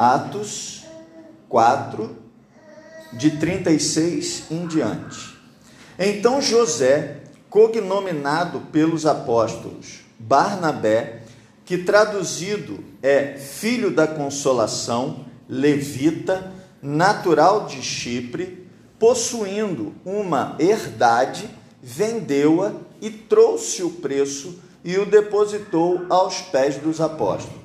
Atos 4, de 36 em diante. Então José, cognominado pelos apóstolos Barnabé, que traduzido é filho da consolação, levita, natural de Chipre, possuindo uma herdade, vendeu-a e trouxe o preço e o depositou aos pés dos apóstolos.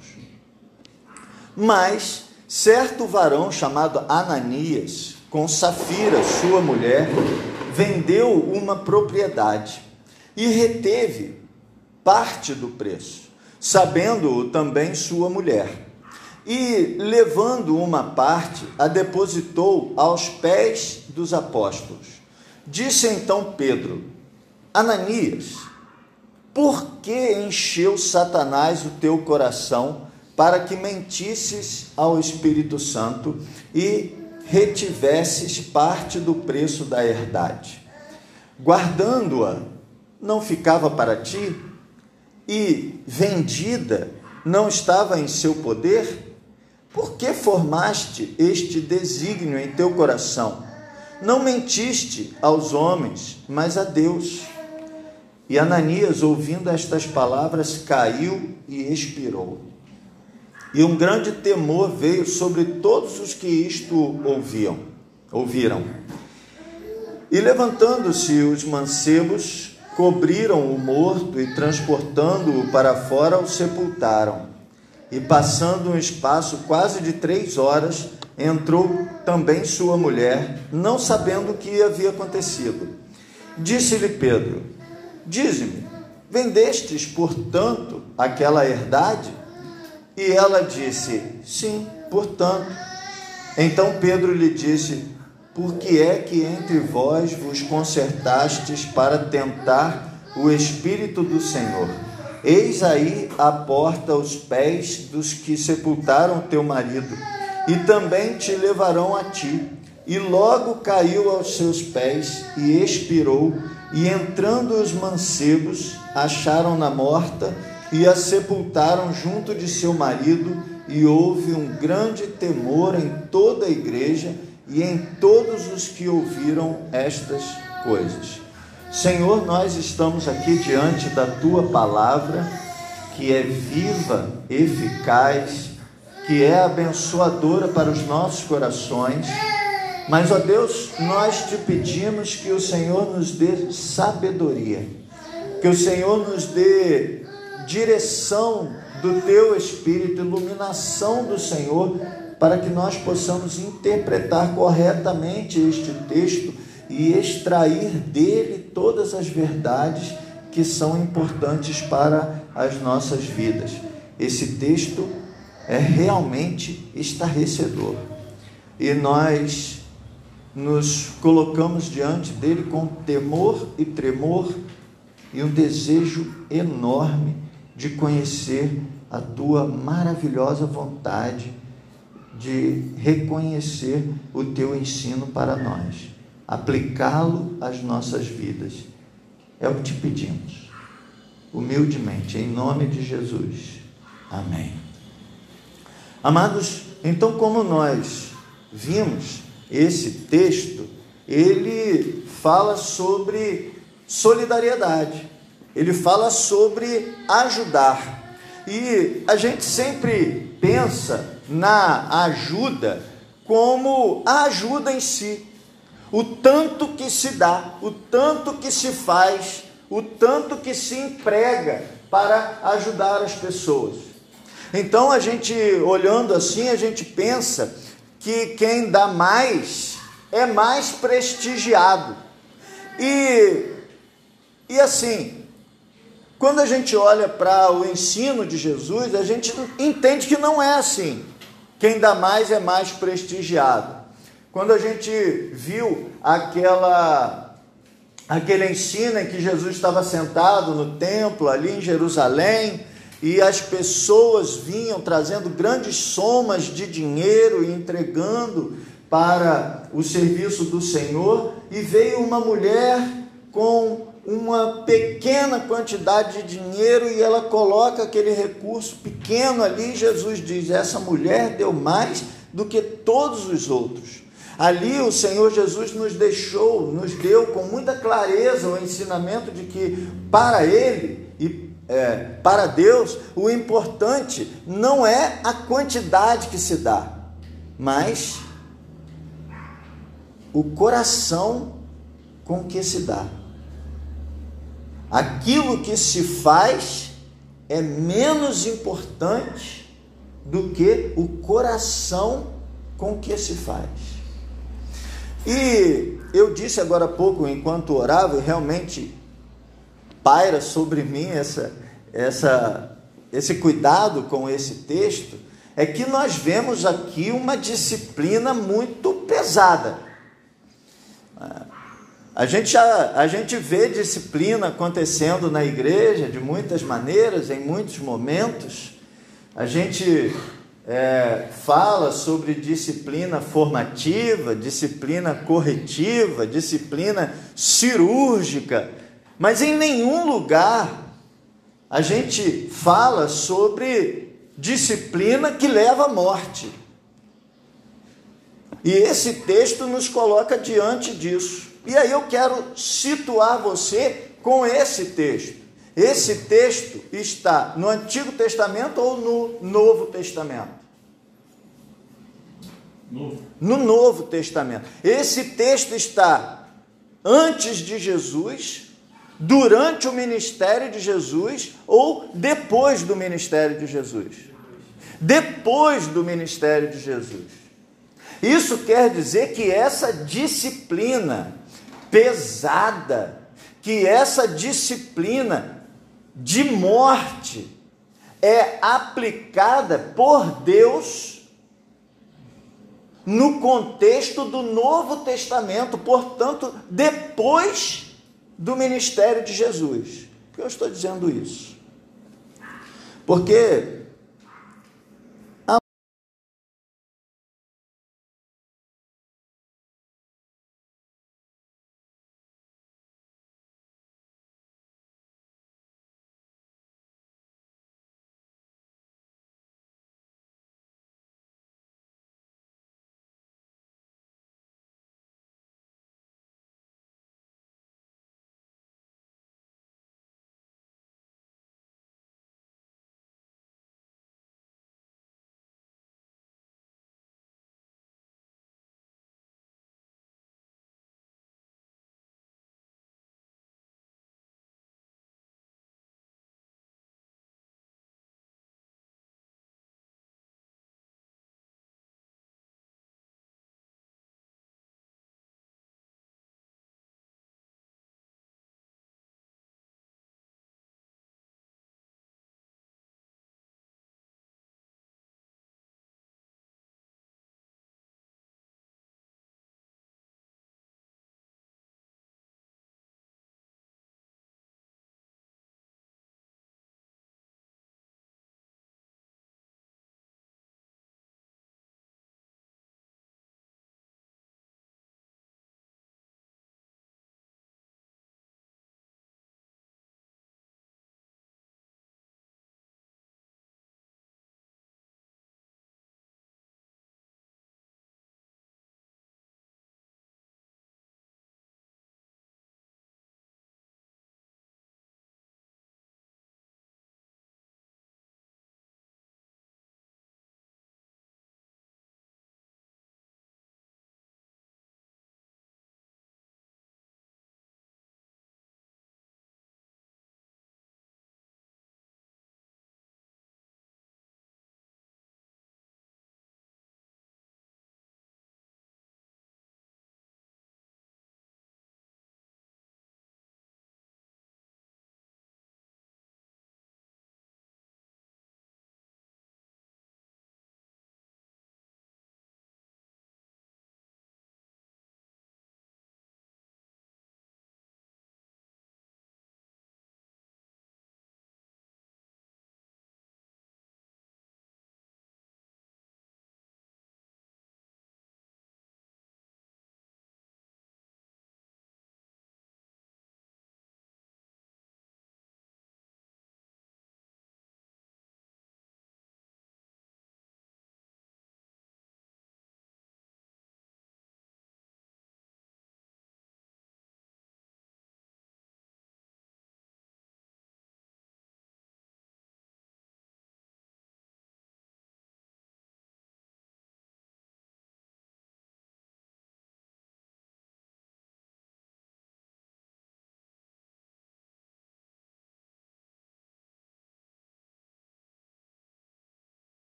Mas certo varão chamado Ananias, com Safira, sua mulher, vendeu uma propriedade e reteve parte do preço, sabendo-o também sua mulher. E, levando uma parte, a depositou aos pés dos apóstolos. Disse então Pedro: Ananias, por que encheu Satanás o teu coração para que mentisses ao Espírito Santo e retivesses parte do preço da herdade? Guardando-a, não ficava para ti? E vendida, não estava em seu poder? Por que formaste este desígnio em teu coração? Não mentiste aos homens, mas a Deus. E Ananias, ouvindo estas palavras, caiu e expirou. E um grande temor veio sobre todos os que isto ouviam, ouviram. E levantando-se os mancebos, cobriram o morto e transportando-o para fora, o sepultaram. E passando um espaço quase de três horas, entrou também sua mulher, não sabendo o que havia acontecido. Disse-lhe Pedro: Dize-me, vendestes, portanto, aquela herdade? E ela disse: Sim, portanto. Então Pedro lhe disse: Por que é que entre vós vos concertastes para tentar o Espírito do Senhor? Eis aí a porta aos pés dos que sepultaram teu marido, e também te levarão a ti. E logo caiu aos seus pés e expirou e entrando os mancebos, acharam-na morta e a sepultaram junto de seu marido, e houve um grande temor em toda a igreja e em todos os que ouviram estas coisas. Senhor, nós estamos aqui diante da tua palavra, que é viva, eficaz, que é abençoadora para os nossos corações mas, ó Deus, nós te pedimos que o Senhor nos dê sabedoria, que o Senhor nos dê direção do teu Espírito, iluminação do Senhor, para que nós possamos interpretar corretamente este texto e extrair dele todas as verdades que são importantes para as nossas vidas. Esse texto é realmente estarrecedor. E nós nos colocamos diante dele com temor e tremor e um desejo enorme de conhecer a tua maravilhosa vontade de reconhecer o teu ensino para nós, aplicá-lo às nossas vidas. É o que te pedimos, humildemente, em nome de Jesus. Amém. Amados, então, como nós vimos, esse texto, ele fala sobre solidariedade, ele fala sobre ajudar. E a gente sempre pensa na ajuda como a ajuda em si, o tanto que se dá, o tanto que se faz, o tanto que se emprega para ajudar as pessoas. Então a gente olhando assim, a gente pensa que quem dá mais é mais prestigiado. E, e assim, quando a gente olha para o ensino de Jesus, a gente entende que não é assim. Quem dá mais é mais prestigiado. Quando a gente viu aquela aquele ensino em que Jesus estava sentado no templo ali em Jerusalém, e as pessoas vinham trazendo grandes somas de dinheiro e entregando para o serviço do Senhor, e veio uma mulher com uma pequena quantidade de dinheiro e ela coloca aquele recurso pequeno ali. Jesus diz: essa mulher deu mais do que todos os outros. Ali o Senhor Jesus nos deixou, nos deu com muita clareza o ensinamento de que para Ele e é, para Deus o importante não é a quantidade que se dá, mas o coração com que se dá. Aquilo que se faz é menos importante do que o coração com que se faz. E eu disse agora há pouco, enquanto orava, realmente paira sobre mim essa, essa, esse cuidado com esse texto, é que nós vemos aqui uma disciplina muito pesada. A gente, já, a gente vê disciplina acontecendo na igreja de muitas maneiras, em muitos momentos. A gente é, fala sobre disciplina formativa, disciplina corretiva, disciplina cirúrgica, mas em nenhum lugar a gente fala sobre disciplina que leva à morte. E esse texto nos coloca diante disso. E aí eu quero situar você com esse texto. Esse texto está no Antigo Testamento ou no Novo Testamento? Novo. No Novo Testamento. Esse texto está antes de Jesus, durante o ministério de Jesus ou depois do ministério de Jesus? Depois do ministério de Jesus. Isso quer dizer que essa disciplina pesada, que essa disciplina de morte é aplicada por Deus no contexto do Novo Testamento, portanto, depois do ministério de Jesus. Por que eu estou dizendo isso? Porque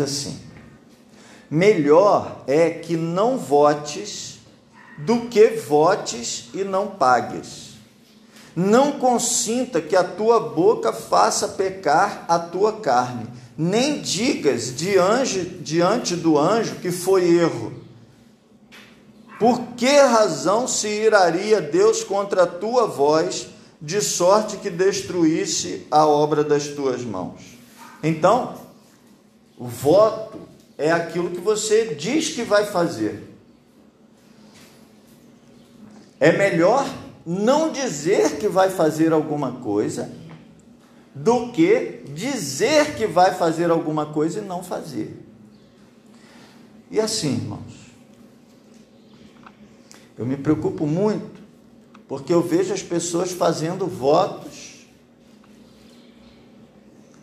assim: Melhor é que não votes do que votes e não pagues. Não consinta que a tua boca faça pecar a tua carne, nem digas diante, diante do anjo que foi erro. Por que razão se iraria Deus contra a tua voz, de sorte que destruísse a obra das tuas mãos? Então, o voto é aquilo que você diz que vai fazer. É melhor não dizer que vai fazer alguma coisa do que dizer que vai fazer alguma coisa e não fazer. E assim, irmãos, eu me preocupo muito porque eu vejo as pessoas fazendo votos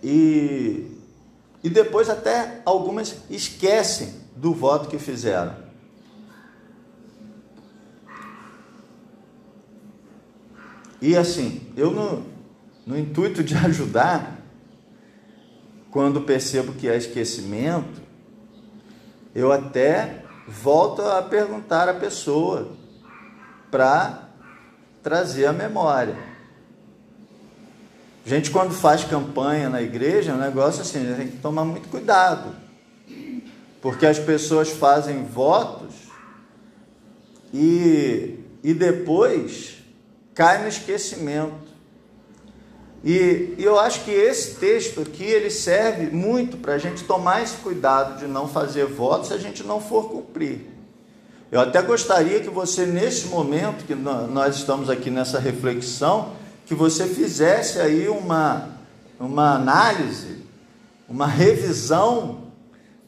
e, e depois até algumas esquecem do voto que fizeram. E assim, eu no, no intuito de ajudar, quando percebo que é esquecimento, eu até volto a perguntar à pessoa para trazer a memória. A gente, quando faz campanha na igreja, é um negócio assim, a gente tem que tomar muito cuidado. Porque as pessoas fazem votos e, e depois cai no esquecimento. E, e, eu acho que esse texto aqui ele serve muito para a gente tomar esse cuidado de não fazer votos se a gente não for cumprir. Eu até gostaria que você, nesse momento que nós estamos aqui nessa reflexão, que você fizesse aí uma, uma análise, uma revisão,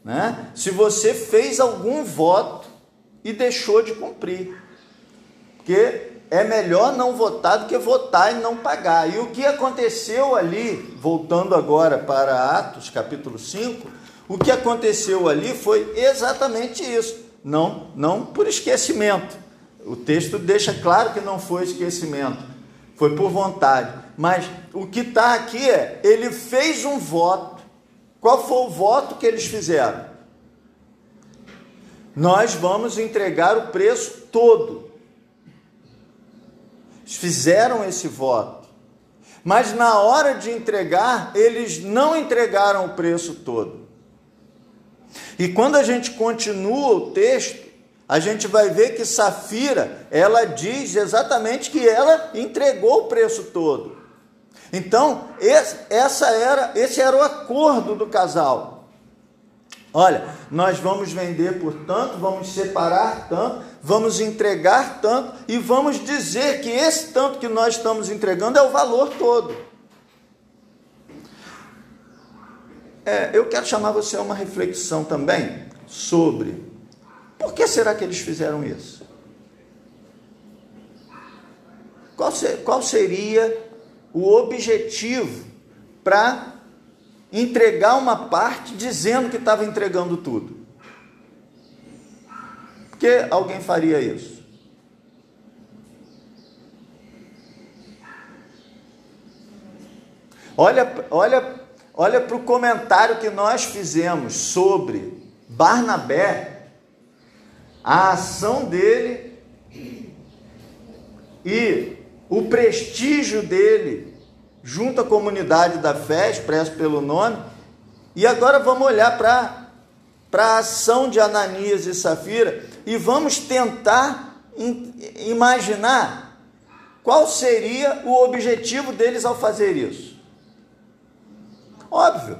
né? se você fez algum voto e deixou de cumprir. Porque é melhor não votar do que votar e não pagar. E o que aconteceu ali, voltando agora para Atos capítulo 5, o que aconteceu ali foi exatamente isso. Não, não por esquecimento. O texto deixa claro que não foi esquecimento, foi por vontade. Mas o que está aqui é, ele fez um voto. Qual foi o voto que eles fizeram? Nós vamos entregar o preço todo fizeram esse voto. Mas na hora de entregar, eles não entregaram o preço todo. E quando a gente continua o texto, a gente vai ver que Safira, ela diz exatamente que ela entregou o preço todo. Então, esse, essa era, esse era o acordo do casal. Olha, nós vamos vender por tanto, vamos separar tanto, vamos entregar tanto e vamos dizer que esse tanto que nós estamos entregando é o valor todo. É, eu quero chamar você a uma reflexão também sobre por que será que eles fizeram isso? Qual, ser, qual seria o objetivo para entregar uma parte dizendo que estava entregando tudo. Por que alguém faria isso? Olha, olha, olha para o comentário que nós fizemos sobre Barnabé, a ação dele e o prestígio dele junto à comunidade da fé, expresso pelo nome, e agora vamos olhar para a ação de Ananias e Safira e vamos tentar imaginar qual seria o objetivo deles ao fazer isso. Óbvio,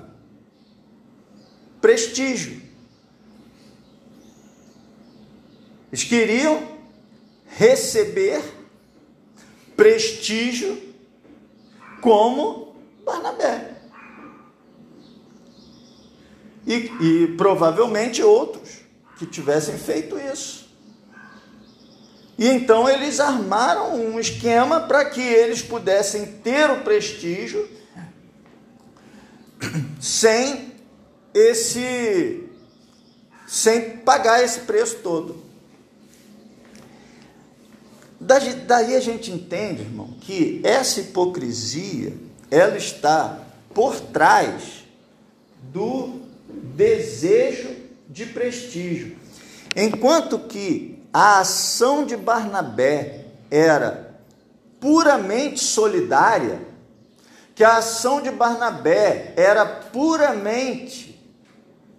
prestígio. Eles queriam receber prestígio como Barnabé. E, e provavelmente outros que tivessem feito isso. E então eles armaram um esquema para que eles pudessem ter o prestígio sem esse sem pagar esse preço todo. Daí a gente entende, irmão, que essa hipocrisia, ela está por trás do desejo de prestígio. Enquanto que a ação de Barnabé era puramente solidária, que a ação de Barnabé era puramente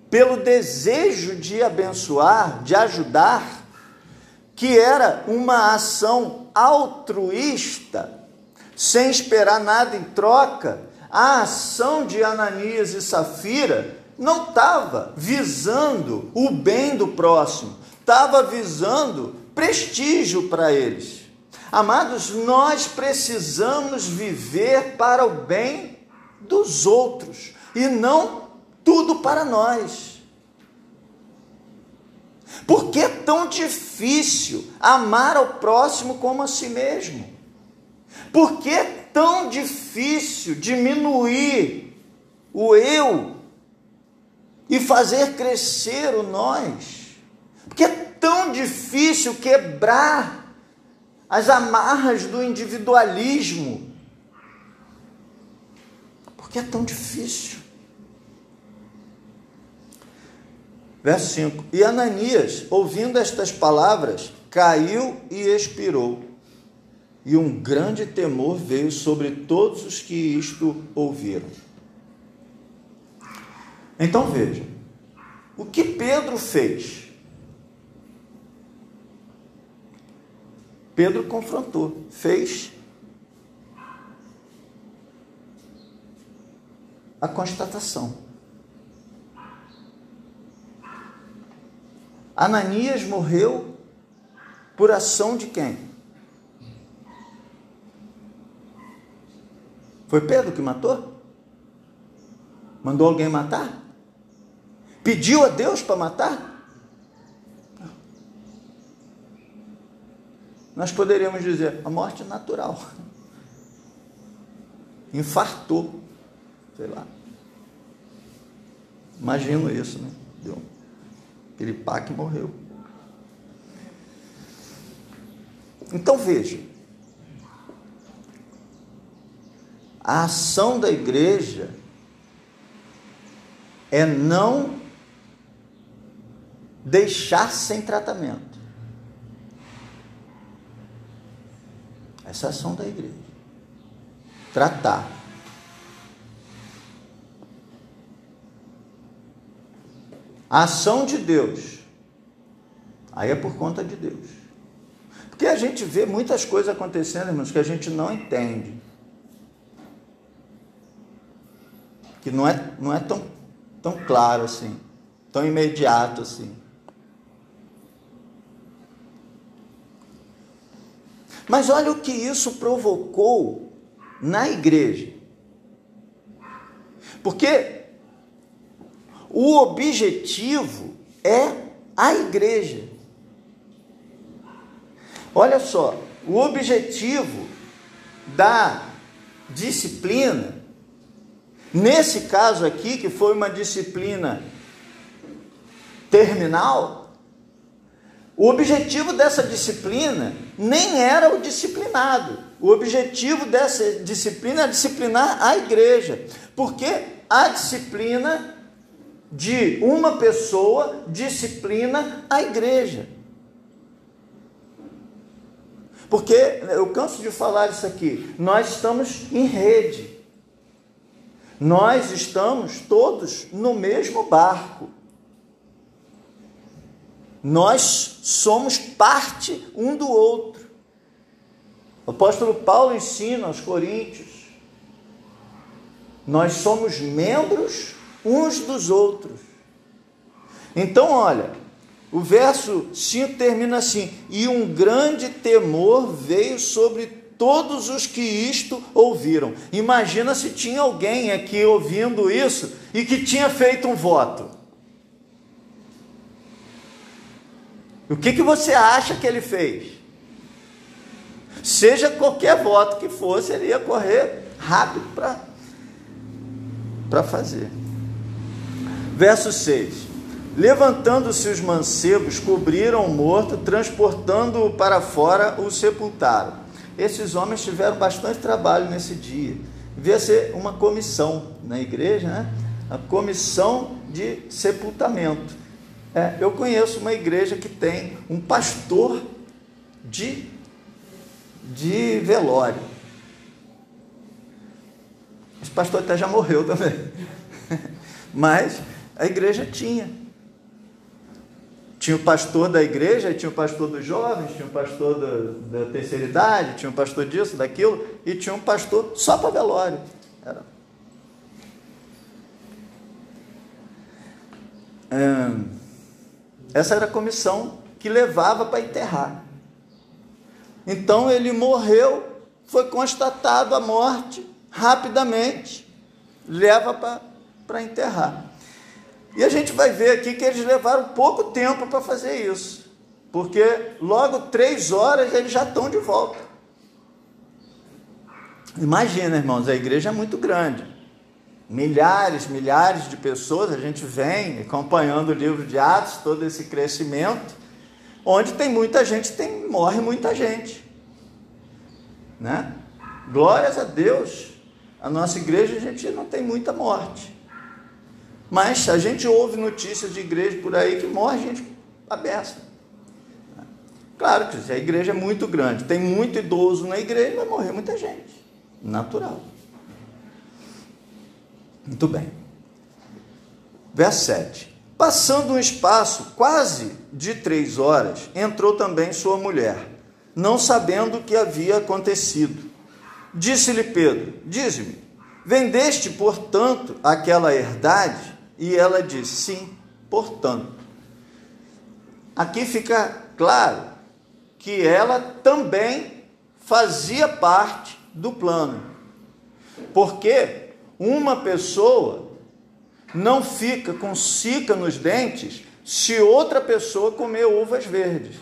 pelo desejo de abençoar, de ajudar, que era uma ação altruísta, sem esperar nada em troca, a ação de Ananias e Safira não estava visando o bem do próximo, estava visando prestígio para eles. Amados, nós precisamos viver para o bem dos outros e não tudo para nós. Por que é tão difícil amar ao próximo como a si mesmo? Por que é tão difícil diminuir o eu e fazer crescer o nós? Porque é tão difícil quebrar as amarras do individualismo. Porque é tão difícil. Verso 5: E Ananias, ouvindo estas palavras, caiu e expirou. E um grande temor veio sobre todos os que isto ouviram. Então veja, o que Pedro fez? Pedro confrontou, fez a constatação. Ananias morreu por ação de quem? Foi Pedro que matou? Mandou alguém matar? Pediu a Deus para matar? Nós poderíamos dizer a morte natural. Infartou. Sei lá. Imagino isso, né? Deu aquele que morreu. Então veja. A ação da igreja é não deixar sem tratamento. Essa é a ação da igreja. Tratar. A ação de Deus. Aí é por conta de Deus. Porque a gente vê muitas coisas acontecendo, irmãos, que a gente não entende. Que não é, não é tão, tão claro assim, tão imediato assim. Mas olha o que isso provocou na igreja. Porque o objetivo é a igreja. Olha só, o objetivo da disciplina, nesse caso aqui, que foi uma disciplina terminal, o objetivo dessa disciplina nem era o disciplinado. O objetivo dessa disciplina é disciplinar a igreja. Porque a disciplina de uma pessoa disciplina a igreja. Porque eu canso de falar isso aqui, nós estamos em rede. Nós estamos todos no mesmo barco. Nós somos parte um do outro. O apóstolo Paulo ensina aos Coríntios: nós somos membros uns dos outros. Então, olha, o verso 5 termina assim: E um grande temor veio sobre todos os que isto ouviram. Imagina se tinha alguém aqui ouvindo isso e que tinha feito um voto. O que, que você acha que ele fez? Seja qualquer voto que fosse, ele ia correr rápido para fazer. Verso 6: Levantando-se os mancebos, cobriram o morto, transportando-o para fora, o sepultaram. Esses homens tiveram bastante trabalho nesse dia. Devia ser uma comissão na igreja, né? A comissão de sepultamento. É, eu conheço uma igreja que tem um pastor de, de velório. Esse pastor até já morreu também. Mas a igreja tinha. Tinha o pastor da igreja, tinha o pastor dos jovens, tinha o pastor da, terceira idade, tinha o pastor disso, daquilo, e tinha um pastor só para velório. Era. Essa era a comissão que levava para enterrar. Então ele morreu, foi constatado a morte rapidamente, leva para enterrar. E a gente vai ver aqui que eles levaram pouco tempo para fazer isso, porque logo três horas eles já estão de volta. Imagina, irmãos, a igreja é muito grande. Milhares, milhares de pessoas, a gente vem acompanhando o livro de Atos, todo esse crescimento, onde tem muita gente, tem, morre muita gente. Né? Glórias a Deus. A nossa igreja, a gente não tem muita morte. Mas a gente ouve notícias de igreja por aí que morre gente aberta. Claro que a igreja é muito grande, tem muito idoso na igreja, vai morrer muita gente. Natural. Muito bem. Verso 7. Passando um espaço quase de três horas, entrou também sua mulher, não sabendo o que havia acontecido. Disse-lhe Pedro: Dize-me, vendeste, portanto, aquela herdade? E ela diz: sim, portanto. Aqui fica claro que ela também fazia parte do plano. Porque uma pessoa não fica com cica nos dentes se outra pessoa comer uvas verdes.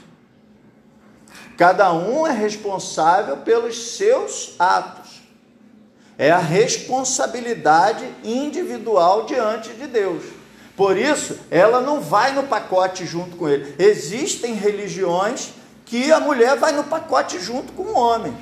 Cada um é responsável pelos seus atos. É a responsabilidade individual diante de Deus. Por isso, ela não vai no pacote junto com ele. Existem religiões que a mulher vai no pacote junto com o homem.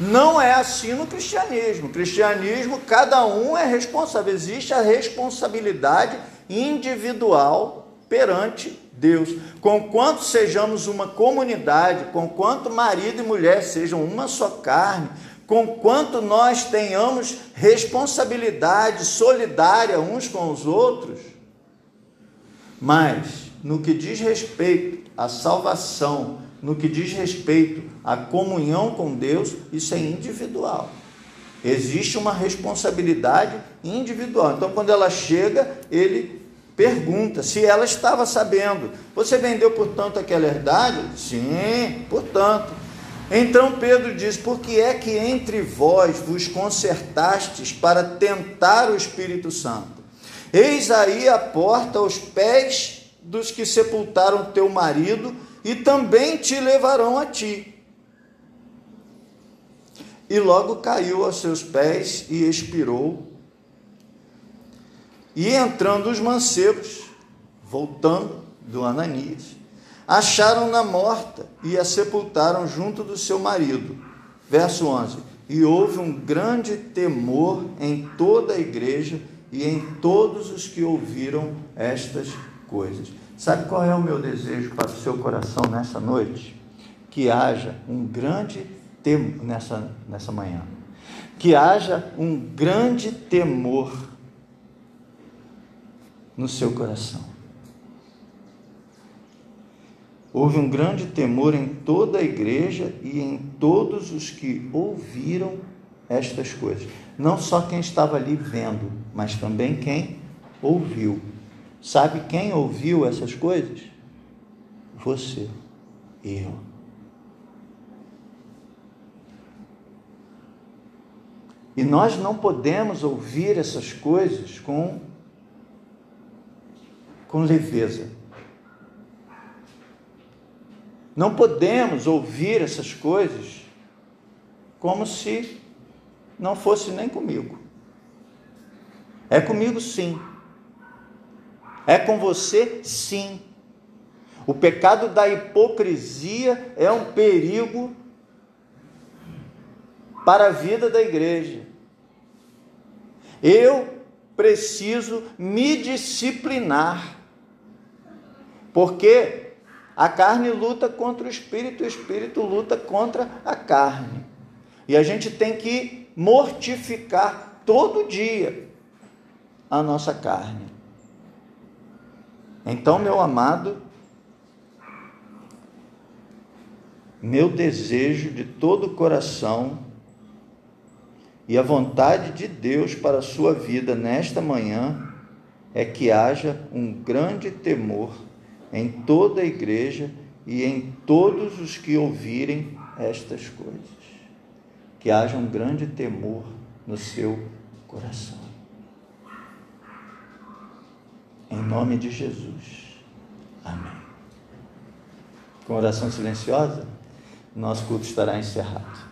Não é assim no cristianismo. Cristianismo, cada um é responsável. Existe a responsabilidade individual perante Deus. Conquanto sejamos uma comunidade, conquanto marido e mulher sejam uma só carne, conquanto nós tenhamos responsabilidade solidária uns com os outros, mas no que diz respeito à salvação, no que diz respeito à comunhão com Deus, isso é individual. Existe uma responsabilidade individual. Então, quando ela chega, ele pergunta se ela estava sabendo. Você vendeu, portanto, aquela herdade? Sim, portanto. Então Pedro diz: Por que é que entre vós vos concertastes para tentar o Espírito Santo? Eis aí a porta aos pés dos que sepultaram teu marido e também te levarão a ti. E logo caiu aos seus pés e expirou. E entrando os mancebos, voltando do Ananias, acharam-na morta e a sepultaram junto do seu marido. Verso 11: E houve um grande temor em toda a igreja e em todos os que ouviram estas coisas. Sabe qual é o meu desejo para o seu coração nessa noite? Que haja um grande temor nessa, nessa manhã. Que haja um grande temor no seu coração Houve um grande temor em toda a igreja e em todos os que ouviram estas coisas. Não só quem estava ali vendo, mas também quem ouviu. Sabe quem ouviu essas coisas? Você, eu. E nós não podemos ouvir essas coisas com, com leveza. Não podemos ouvir essas coisas como se não fosse nem comigo. É comigo sim. É com você sim. O pecado da hipocrisia é um perigo para a vida da igreja. Eu preciso me disciplinar. Porque a carne luta contra o espírito, o espírito luta contra a carne. E a gente tem que mortificar todo dia a nossa carne. Então, meu amado, meu desejo de todo o coração e a vontade de Deus para a sua vida nesta manhã é que haja um grande temor em toda a igreja e em todos os que ouvirem estas coisas. Que haja um grande temor no seu coração. Em nome de Jesus. Amém. Com oração silenciosa, nosso culto estará encerrado.